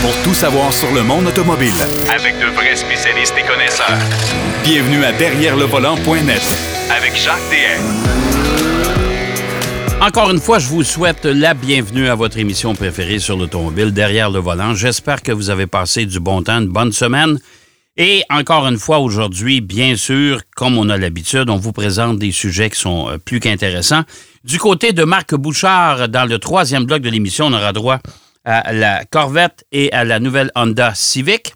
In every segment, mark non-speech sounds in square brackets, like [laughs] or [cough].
pour tout savoir sur le monde automobile. Avec de vrais spécialistes et connaisseurs. Bienvenue à Derrière le volant.net Avec Jacques DM. Encore une fois, je vous souhaite la bienvenue à votre émission préférée sur l'automobile, Derrière le volant. J'espère que vous avez passé du bon temps, une bonne semaine. Et encore une fois, aujourd'hui, bien sûr, comme on a l'habitude, on vous présente des sujets qui sont euh, plus qu'intéressants. Du côté de Marc Bouchard, dans le troisième bloc de l'émission, on aura droit à la Corvette et à la nouvelle Honda Civic.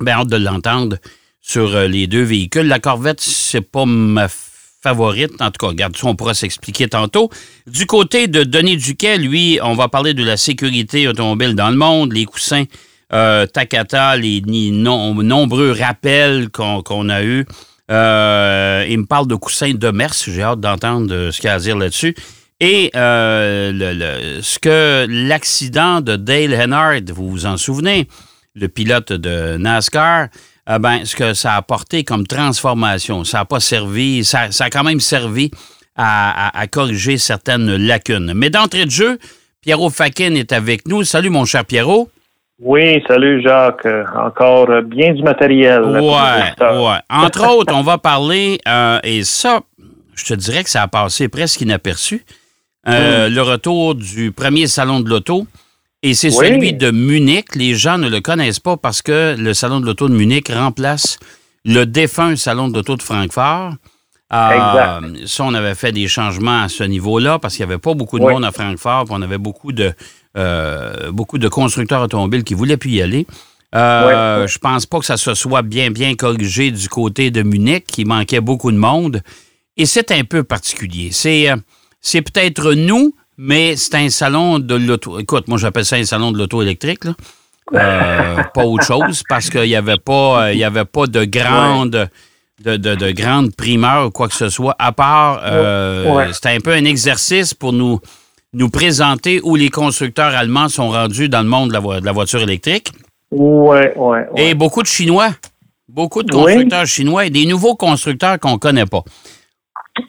Bien, hâte de l'entendre sur euh, les deux véhicules. La Corvette, c'est pas ma favorite. En tout cas, regarde on pourra s'expliquer tantôt. Du côté de Denis Duquet, lui, on va parler de la sécurité automobile dans le monde, les coussins euh, Takata, les nombreux rappels qu'on a eus. Euh, il me parle de coussins de Mers. J'ai hâte d'entendre ce qu'il a à dire là-dessus. Et ce que l'accident de Dale Hennard, vous vous en souvenez, le pilote de NASCAR, ben, ce que ça a apporté comme transformation. Ça n'a pas servi, ça, a quand même servi à, à, corriger certaines lacunes. Mais d'entrée de jeu, Pierrot Fakin est avec nous. Salut, mon cher Pierrot. Oui, salut Jacques. Euh, encore euh, bien du matériel. Ouais, ouais. [laughs] Entre autres, on va parler, euh, et ça, je te dirais que ça a passé presque inaperçu, hmm. le retour du premier salon de l'auto. Et c'est celui de Munich. Les gens ne le connaissent pas parce que le salon de l'auto de Munich remplace le défunt salon de l'auto de Francfort. exact. Ça, on avait fait des changements à ce niveau-là parce qu'il n'y avait pas beaucoup de monde à Francfort. on avait beaucoup de, euh, beaucoup de constructeurs automobiles qui voulaient plus y aller. Euh, Je pense pas que ça se soit bien, bien corrigé du côté de Munich, qui manquait beaucoup de monde. Et c'est un peu particulier. C'est, euh, c'est peut-être nous, mais c'est un salon de l'auto. Écoute, moi, j'appelle ça un salon de l'auto électrique, euh, [laughs] pas autre chose, parce qu'il n'y avait, pas, il y avait pas de grande. De, de, de grandes primeurs ou quoi que ce soit, à part, c'était un peu un exercice pour nous, nous présenter où les constructeurs allemands sont rendus dans le monde de la, voiture électrique. Oui, oui. Et beaucoup de Chinois. Beaucoup de constructeurs chinois et des nouveaux constructeurs qu'on ne connaît pas.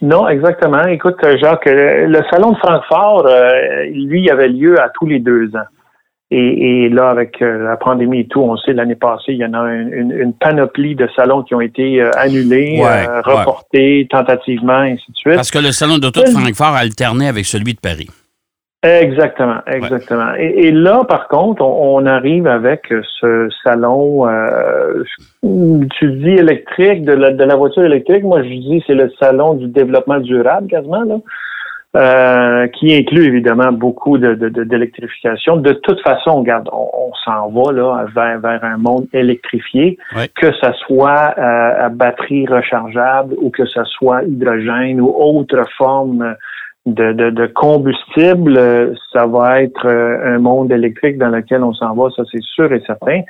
Non, exactement. Écoute, Jacques, le salon de Francfort, euh, lui, avait lieu à tous les deux ans. Et, là, avec euh, la pandémie et tout, on sait l'année passée, il y en a une, panoplie de salons qui ont été euh, annulés, reportés tentativement, et ainsi de suite. Parce que le salon d'auto de Francfort alternait avec celui de Paris. Exactement, exactement. Et, là, par contre, on, arrive avec ce salon, euh, tu dis électrique, de la, de la voiture électrique. Moi, je dis c'est le salon du développement durable, quasiment, là. Euh, qui inclut évidemment beaucoup de, d'électrification. De, toute façon, regarde, on, s'en va là vers, vers un monde électrifié, que ce soit euh, à batterie rechargeable ou que ce soit hydrogène ou autre forme de, de, combustible, euh, ça va être euh, un monde électrique dans lequel on s'en va, ça c'est sûr et certain,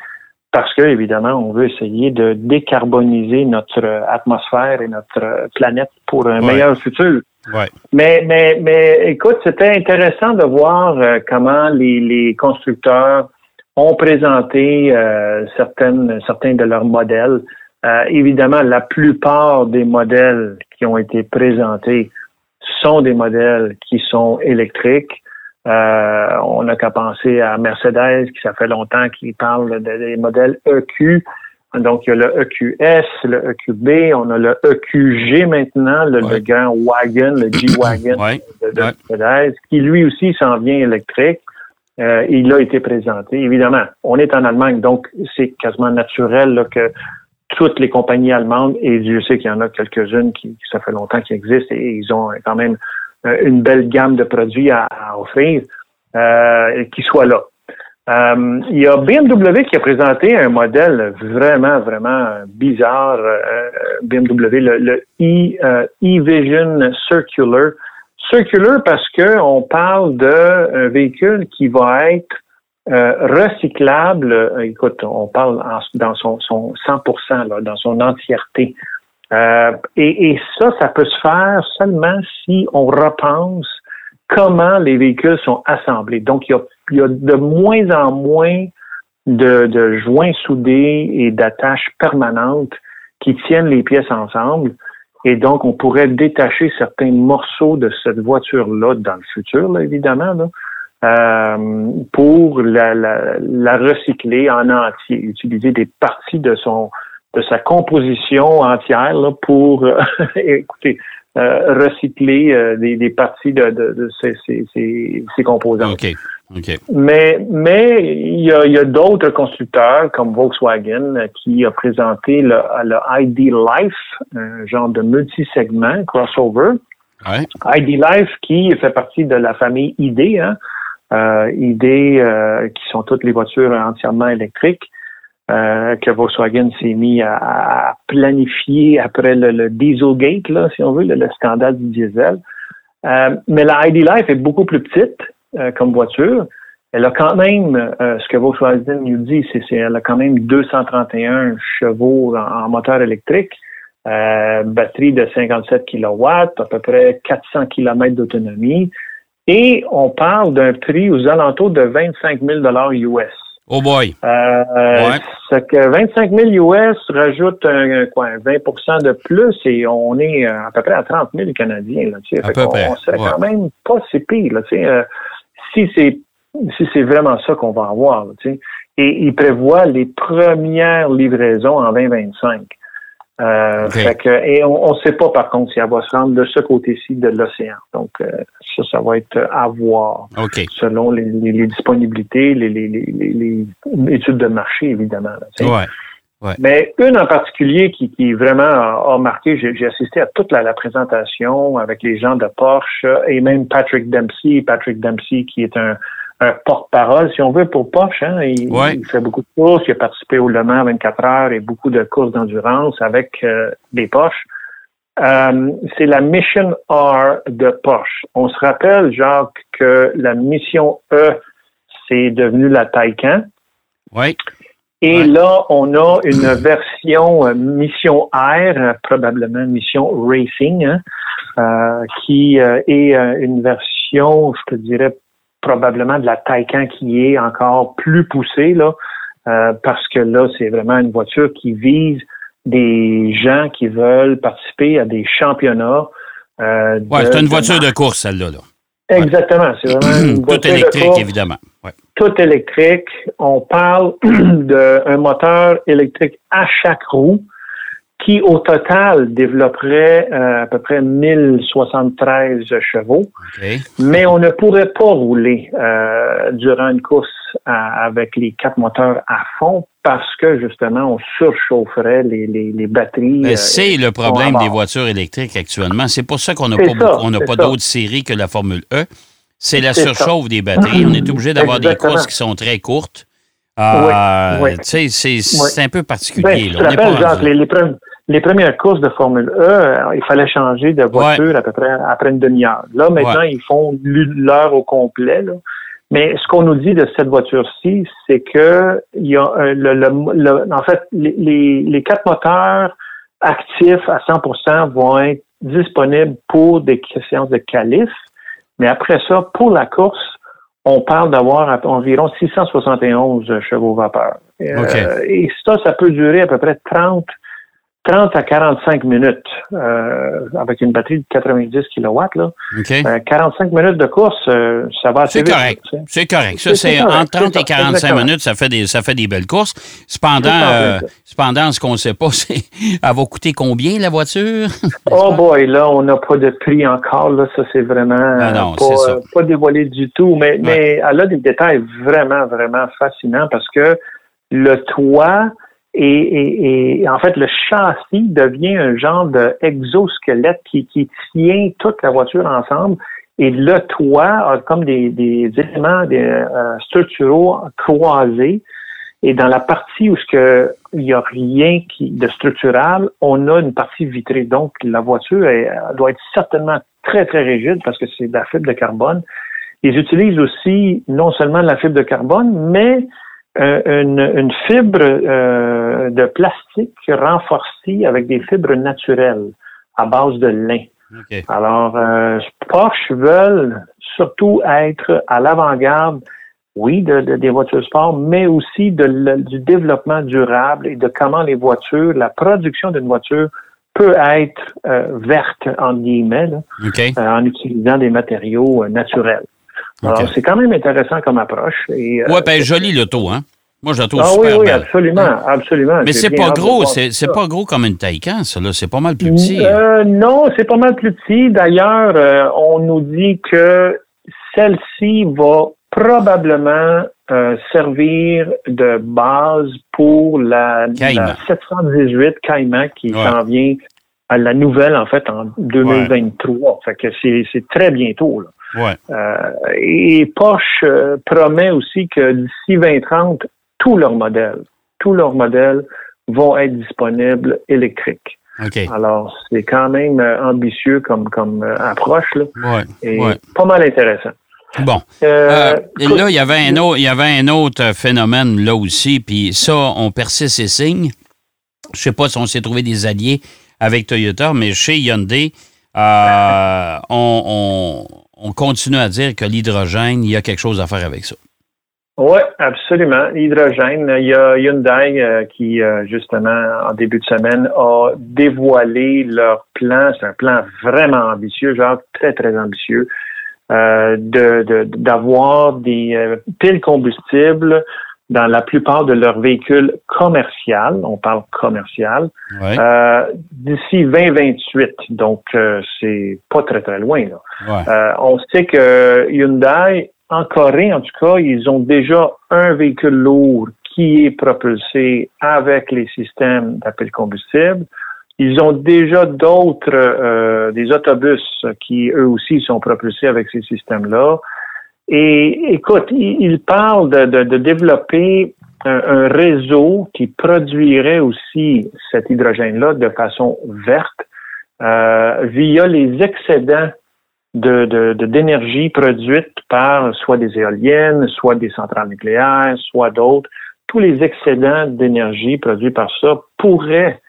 parce que évidemment, on veut essayer de décarboniser notre atmosphère et notre planète pour un meilleur futur. Mais, mais, mais écoute, c'était intéressant de voir euh, comment les, les constructeurs ont présenté certaines, certains de leurs modèles. évidemment, la plupart des modèles qui ont été présentés sont des modèles qui sont électriques. Euh, on n'a qu'à penser à Mercedes, qui ça fait longtemps qu'il parle des modèles EQ. Donc, il y a le EQS, le EQB, on a le EQG maintenant, le, grand wagon, le G-Wagon [clears throat] de, Mercedes, qui lui aussi s'en vient électrique. Euh, il a été présenté. Évidemment, on est en Allemagne, donc c'est quasiment naturel que toutes les compagnies allemandes, et Dieu sait qu'il y en a quelques-unes qui, ça fait longtemps qu'ils existent et ils ont quand même euh, une belle gamme de produits à, offrir, euh, qui soient là. Euh, il y a BMW qui a présenté un modèle vraiment, vraiment bizarre, euh, BMW, le, le e, e-Vision Circular. Circular parce que on parle d'un véhicule qui va être euh, recyclable, euh, écoute, on parle dans son, son 100%, là, dans son entièreté. Euh, et, et, ça, ça peut se faire seulement si on repense comment les véhicules sont assemblés. Donc, il y a, il y a de moins en moins de, de joints soudés et d'attaches permanentes qui tiennent les pièces ensemble. Et donc, on pourrait détacher certains morceaux de cette voiture-là dans le futur, là, évidemment, là, euh, pour la, la, recycler en entier, utiliser des parties de son de sa composition entière pour [laughs] écoutez recycler des, des, parties de, de, de ces, ces, ces, composants. Mais, mais il y a, y a d'autres constructeurs comme Volkswagen qui a présenté le, le ID Life, un genre de multi-segment crossover. ID Life qui fait partie de la famille ID, hein, euh, ID euh, qui sont toutes les voitures entièrement électriques. Euh, que Volkswagen s'est mis à, planifier après le, Dieselgate, là, si on veut, le, scandale du diesel. Euh, mais la ID Life est beaucoup plus petite. Euh, comme voiture, elle a quand même, euh, ce que Volkswagen nous dit, c'est qu'elle a quand même 231 chevaux en, moteur électrique, batterie de 57 kW, à peu près 400 km d'autonomie, et on parle d'un prix aux alentours de 25 000 US. Oh boy. Euh, ouais. que 25 000 US rajoute un, quoi, 20 de plus et on est à peu près à 30 000 Canadiens. Là, tu sais. on, serait quand même pas si pire. Là, tu sais si c'est si c'est vraiment ça qu'on va avoir, tu sais. Et il prévoit les premières livraisons en 2025. Euh, que, et on ne sait pas, par contre, si elle va se rendre de ce côté-ci de l'océan. Donc, euh, ça, ça va être à voir. Selon les, disponibilités, les, les, études de marché, évidemment. Mais une en particulier qui, qui vraiment a, marqué, j'ai assisté à toute la, présentation avec les gens de Porsche et même Patrick Dempsey, Patrick Dempsey qui est un, porte-parole, si on veut, pour Porsche. Hein. Il, fait beaucoup de courses, il a participé au Le Mans 24 heures et beaucoup de courses d'endurance avec euh, des Porsche. Euh, c'est la Mission R de Porsche. On se rappelle, Jacques, que la Mission E, c'est devenu la Taycan. Oui. Et là, on a une [clears throat] version euh, Mission Air, probablement Mission Racing, hein, euh, qui euh, est une version, je te dirais, probablement de la Taycan qui est encore plus poussée, là, parce que là, c'est vraiment une voiture qui vise des gens qui veulent participer à des championnats. ouais, c'est une voiture de course, celle-là. Là. Exactement. C'est vraiment une [clears throat] Tout électrique, évidemment. Tout électrique. On parle [clears throat] d'un moteur électrique à chaque roue qui, au total, développerait euh, à peu près 1073 chevaux. Mais on ne pourrait pas rouler euh, durant une course avec les quatre moteurs à fond parce que justement, on surchaufferait les, les, batteries. Euh, c'est le problème des voitures électriques actuellement. C'est pour ça qu'on n'a pas, pas d'autres séries que la Formule E. C'est la surchauffe des batteries. On est obligé d'avoir des courses qui sont très courtes. Euh, c'est un peu particulier. Ben, là. les, les, premières courses de Formule E, il fallait changer de voiture à peu près après une demi-heure. Là, maintenant, ils font l'heure au complet. Là. Mais ce qu'on nous dit de cette voiture-ci, c'est que il y a le, en fait les, les quatre moteurs actifs à 100% vont être disponibles pour des séances de qualif. Mais après ça, pour la course, on parle d'avoir environ 671 chevaux vapeur. Euh, et ça, ça peut durer à peu près 30 30 à 45 minutes euh, avec une batterie de 90 kW. Là. 45 euh, minutes de course, euh, ça va assez C'est correct. C'est correct. Ça, c'est entre 30 et 45 minutes, ça fait des ça fait des belles courses. Cependant, cependant ce qu'on ne sait pas, [laughs] c'est elle va coûter combien la voiture? [laughs] oh boy, là, on n'a pas de prix encore. Là, ça, c'est vraiment ah pas, pas, dévoilé du tout. Mais, mais elle a des détails vraiment, vraiment fascinants parce que le toit et, en fait, le châssis devient un genre d'exosquelette qui, qui tient toute la voiture ensemble. Et le toit a comme des, éléments des, euh, structuraux croisés. Et dans la partie où il n'y a rien qui, de structural, on a une partie vitrée. Donc, la voiture doit être certainement très, très rigide parce que c'est de la fibre de carbone. Ils utilisent aussi non seulement la fibre de carbone, mais euh, une, fibre euh, de plastique renforcée avec des fibres naturelles à base de lin. Alors, euh, Porsche veulent surtout être à l'avant-garde, oui, de, des voitures sport, mais aussi de, du développement durable et de comment les voitures, la production d'une voiture peut être verte, en guillemets, en utilisant des matériaux naturels. Alors, c'est quand même intéressant comme approche. Et, ouais, ben joli l'auto, hein? Moi, je la trouve ah, super oui, oui, belle. absolument, absolument. Mais c'est pas gros, c'est pas gros comme une Taycan, ça, là? C'est pas mal plus petit. Euh, non, c'est pas mal plus petit. D'ailleurs, euh, on nous dit que celle-ci va probablement euh, servir de base pour la, Cayman. la 718 Cayman qui Ouais. s'en vient à la nouvelle, en fait, en 2023. Fait que c'est très bientôt. Là. Ouais. Euh, et Porsche euh, promet aussi que d'ici 2030, tous leurs modèles, tous leurs modèles vont être disponibles électriques. OK. Alors, c'est quand même euh, ambitieux comme, comme approche, là, Ouais. et ouais. pas mal intéressant. Bon. Euh, et là, il y avait un autre, il y avait un autre phénomène là aussi, puis ça, on persiste et signe. Je sais pas si on s'est trouvé des alliés avec Toyota, mais chez Hyundai, euh, on, on- on continue à dire que l'hydrogène, il y a quelque chose à faire avec ça. Oui, absolument. L'hydrogène, il y a Hyundai euh, qui, euh, justement, en début de semaine, a dévoilé leur plan. C'est un plan vraiment ambitieux, genre très, très ambitieux, d'avoir des piles combustibles dans la plupart de leurs véhicules commerciaux. On parle commercial. Ouais. Euh, D'ici 2028, donc euh, c'est pas très très loin. Là. ouais. Euh, on sait que Hyundai, en Corée en tout cas, ils ont déjà un véhicule lourd qui est propulsé avec les systèmes d'appel combustible. Ils ont déjà d'autres, euh, des autobus qui eux aussi sont propulsés avec ces systèmes-là. Et écoute, ils ils parlent de, de- de développer un, réseau qui produirait aussi cet hydrogène-là de façon verte euh, via les excédents de, de- de- d'énergie produite par soit des éoliennes, soit des centrales nucléaires, soit d'autres. Tous les excédents d'énergie produits par ça pourraient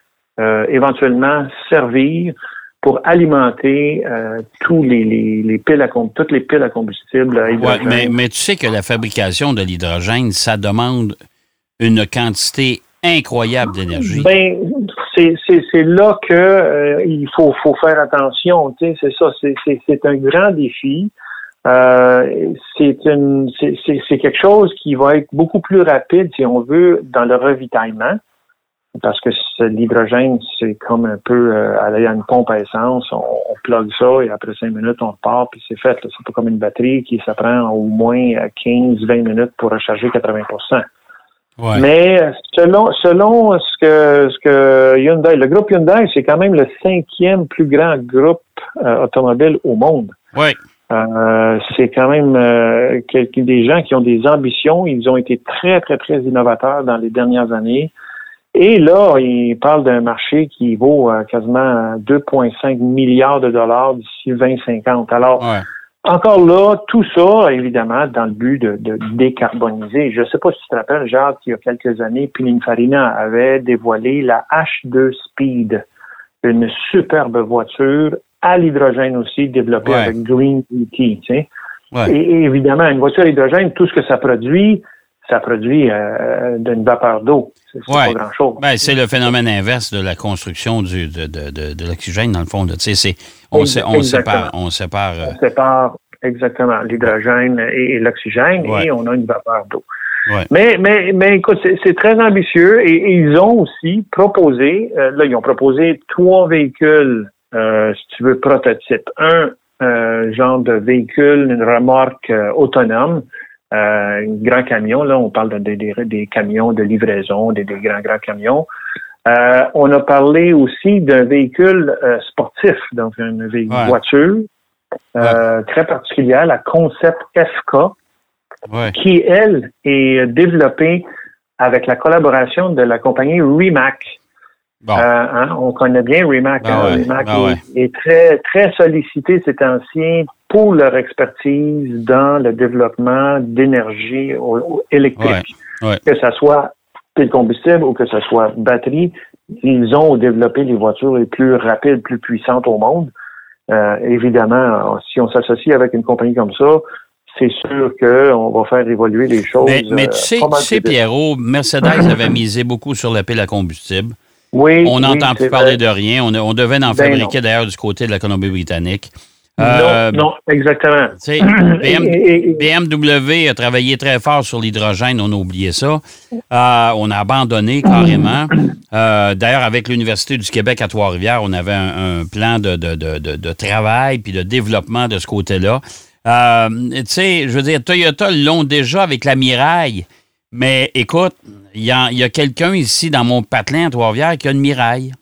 euh, éventuellement servir pour alimenter euh, tous les, les, les piles à toutes les piles à combustible à Ouais, mais, mais tu sais que la fabrication de l'hydrogène, ça demande une quantité incroyable d'énergie. Ben, c'est, là que euh, il faut, faut faire attention. Tu sais, c'est ça, c'est, un grand défi. Euh, c'est, quelque chose qui va être beaucoup plus rapide, si on veut, dans le ravitaillement. Parce que l'hydrogène, c'est comme un peu euh, aller à une pompe à essence, on, on plug ça et après cinq minutes, on repart, puis c'est fait. C'est pas comme une batterie qui ça prend au moins 15-20 minutes pour recharger 80 Ouais. mais euh, selon selon ce que ce que Hyundai, le groupe Hyundai, c'est quand même le cinquième plus grand groupe euh, automobile au monde. Ouais. Euh, c'est quand même euh, quelques- des gens qui ont des ambitions. Ils ont été très très très innovateurs dans les dernières années. Et là, ils parlent d'un marché qui vaut euh, quasiment 2,5 milliards de dollars d'ici 2050. Alors, Ouais. encore là, tout ça, évidemment, dans le but de, de décarboniser. Je ne sais pas si tu te rappelles, Jacques, il y a quelques années, Pininfarina avait dévoilé la H2 Speed, une superbe voiture à l'hydrogène aussi, développée Ouais. avec Green ET. Tu sais. Ouais. Et, et évidemment, une voiture à hydrogène, tout ce que ça produit, ça produit euh, d'une vapeur d'eau. C'est Ouais. pas grand-chose. Ben, c'est le phénomène inverse de la construction du, de, de, de, de l'oxygène, dans le fond. là. Tu sais, c'est, on, sé- on sépare. On sépare euh, On sépare exactement l'hydrogène et, et l'oxygène Ouais. et on a une vapeur d'eau. Ouais. Mais, mais, mais écoute, c'est très ambitieux et, et ils ont aussi proposé, euh, là, ils ont proposé trois véhicules, euh, si tu veux, prototypes. Un euh, genre de véhicule, une remorque autonome, euh, un grand camion, là, on parle de, de- des- des camions de livraison, des, des grands, grands camions. Euh, on a parlé aussi d'un véhicule euh, sportif, donc une Ouais. voiture euh, très particulière, la Concept FK, ouais. qui, elle, est développée avec la collaboration de la compagnie Rimac. Bon. Euh, hein, on connaît bien Rimac. Ben hein. Rimac ben est, très, très sollicité ces temps-ci pour leur expertise dans le développement d'énergie électrique. Ouais, ouais. Que ce soit pile combustible ou que ce soit batterie, ils ont développé les voitures les plus rapides, plus puissantes au monde. Euh, évidemment, si on s'associe avec une compagnie comme ça, c'est sûr qu'on va faire évoluer les choses. Mais, mais euh, tu sais, tu sais. Pierrot, Mercedes [laughs] avait misé beaucoup sur la pile à combustible. Oui, On n'entend plus parler vrai. de rien. On, on devait en Ben fabriquer d'ailleurs du côté de la Colombie-Britannique. Euh, non, non, exactement. tu sais, [clears throat] BM- Et- et- BMW a travaillé très fort sur l'hydrogène, on a oublié ça. Euh, on a abandonné carrément. [clears throat] Euh, D'ailleurs, avec l'Université du Québec à Trois-Rivières, on avait un, un plan de, de- de- de- de travail puis de développement de ce côté-là. Tu sais, je veux dire, Toyota l'ont déjà avec la Miraille. Mais écoute, il y a, il y a quelqu'un ici dans mon patelin à Trois-Rivières qui a une Miraille.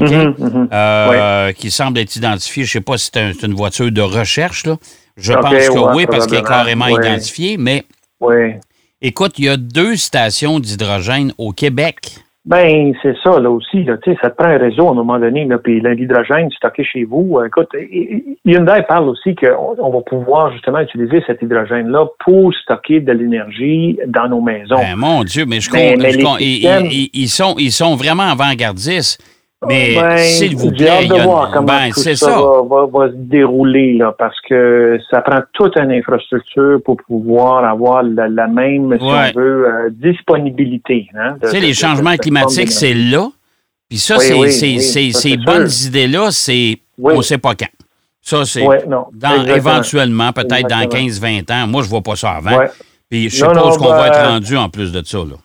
Mhm, mhm. Euh, qui semble être identifié. Je ne sais pas si c'est un- c'est une voiture de recherche. Là. Je pense que ouais, oui, parce qu'elle est carrément ouais. identifiée. Mais écoute, il y a deux stations d'hydrogène au Québec. Ben, c'est ça, là aussi. Là, tu sais, ça te prend un réseau à un moment donné. Là, puis l'hydrogène stocké chez vous. euh, écoute, Hyundai parle aussi qu'on on va pouvoir justement utiliser cet hydrogène-là pour stocker de l'énergie dans nos maisons. Ben, mon Dieu, mais je, mais ils, systèmes- ils- ils sont, ils sont vraiment avant-gardistes. Mais Ben, s'il vous hâte plaît, il de y a- voir comment ben, tout ça, ça. Va, va- va se dérouler là, parce que ça prend toute une infrastructure pour pouvoir avoir la, la même, si Ouais. on veut, euh, disponibilité. Hein, de- Tu sais, les de- changements de- climatiques, c'est là. Puis ça, Oui, c'est- oui, c'est- oui, c'est- ça, ces bonnes idées-là, c'est on ne sait pas quand. Ça, c'est Ouais, éventuellement, peut-être dans Exactement. 15-20 ans. Moi, je ne vois pas ça avant. Ouais. Puis je suppose qu'on va ben, être rendu en plus de ça. Là.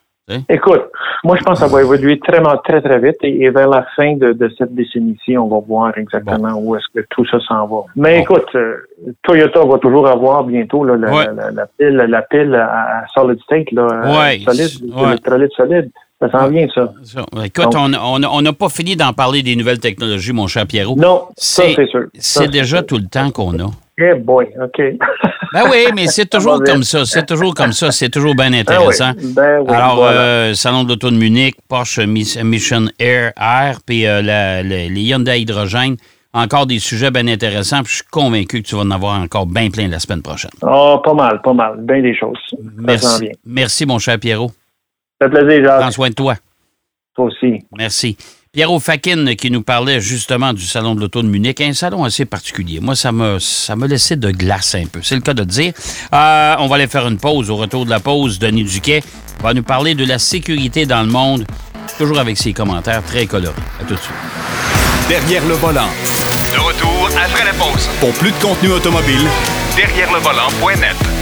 Écoute, moi je pense que ça va évoluer très très très vite et, et vers la fin de, de cette décennie-ci, on va voir exactement où est-ce que tout ça s'en va. Mais Bon. écoute, euh, Toyota va toujours avoir bientôt là, la, Ouais. la, la pile, la pile à, à solid state, là, euh, Ouais. solide, Ouais. électrolyte solide. Ça s'en vient, ça. Ça. Écoute, on on- on n'a pas fini d'en parler des nouvelles technologies, mon cher Pierrot. Non, ça C'est- sûr. C'est déjà tout le temps qu'on a. Eh boy, OK. [laughs] Ben oui, mais c'est toujours comme ça. C'est toujours comme ça. C'est toujours bien intéressant. Ben oui, ben oui, Alors, voilà. euh, Salon de l'Auto de Munich, Porsche Mis- Mission Air, Air puis euh, la- la- les Hyundai Hydrogène. Encore des sujets bien intéressants. Puis je suis convaincu que tu vas en avoir encore bien plein la semaine prochaine. Ah, pas mal, pas mal. Bien des choses. Merci. Merci, mon cher Pierrot. Ça fait plaisir, Prends Jacques. soin de toi. Toi aussi. Merci. Pierrot Fakin qui nous parlait justement du Salon de l'Auto de Munich, un salon assez particulier. Moi, ça m'a ça m'a laissé de glace un peu. C'est le cas de le dire. Euh, on va aller faire une pause. Au retour de la pause, Denis Duquet va nous parler de la sécurité dans le monde, toujours avec ses commentaires très colorés. À tout de suite. Derrière le volant. De retour après la pause. Pour plus de contenu automobile, Derrière le volant.net.